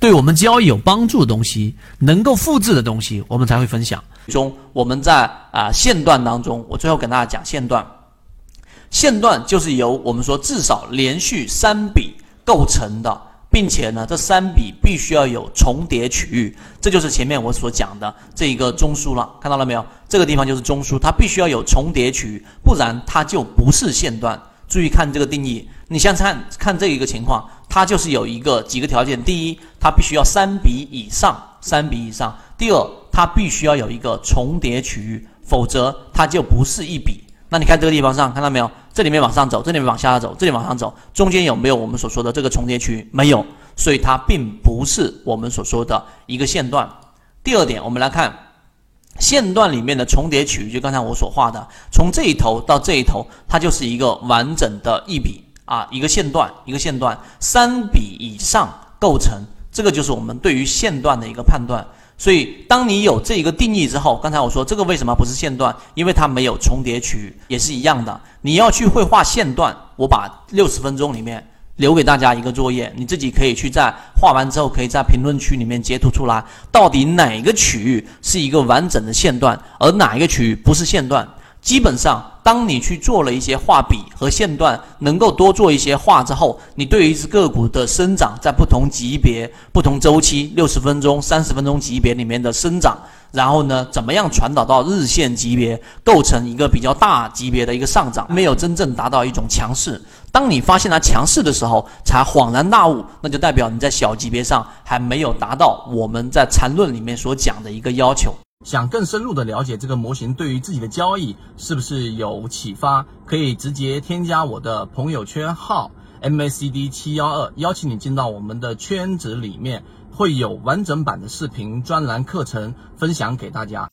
对我们交易有帮助的东西，能够复制的东西，我们才会分享。中我们在啊线段当中，我最后跟大家讲线段。线段就是由我们说至少连续三笔构成的，并且呢这三笔必须要有重叠区域，这就是前面我所讲的这一个中枢了。看到了没有？这个地方就是中枢，它必须要有重叠区域，不然它就不是线段。注意看这个定义，你先看看这一个情况。它就是有一个几个条件：第一，它必须要三笔以上，三笔以上；第二，它必须要有一个重叠区域，否则它就不是一笔。那你看这个地方上看到没有？这里面往上走，这里面往下走，这里往上走，中间有没有我们所说的这个重叠区域？没有，所以它并不是我们所说的一个线段。第二点，我们来看线段里面的重叠区域，就刚才我所画的，从这一头到这一头，它就是一个完整的一笔。啊，一个线段，一个线段，三笔以上构成，这个就是我们对于线段的一个判断。所以，当你有这一个定义之后，刚才我说这个为什么不是线段？因为它没有重叠区域，也是一样的。你要去会画线段，我把六十分钟里面留给大家一个作业，你自己可以去在画完之后，可以在评论区里面截图出来，到底哪个区域是一个完整的线段，而哪一个区域不是线段。基本上，当你去做了一些画笔和线段，能够多做一些画之后，你对于一只个股的生长，在不同级别、不同周期、六十分钟、三十分钟级别里面的生长，然后呢，怎么样传导到日线级别，构成一个比较大级别的一个上涨，没有真正达到一种强势。当你发现它强势的时候，才恍然大悟，那就代表你在小级别上还没有达到我们在缠论里面所讲的一个要求。想更深入的了解这个模型对于自己的交易是不是有启发，可以直接添加我的朋友圈号 MACD 七幺二，邀请你进到我们的圈子里面，会有完整版的视频专栏课程分享给大家。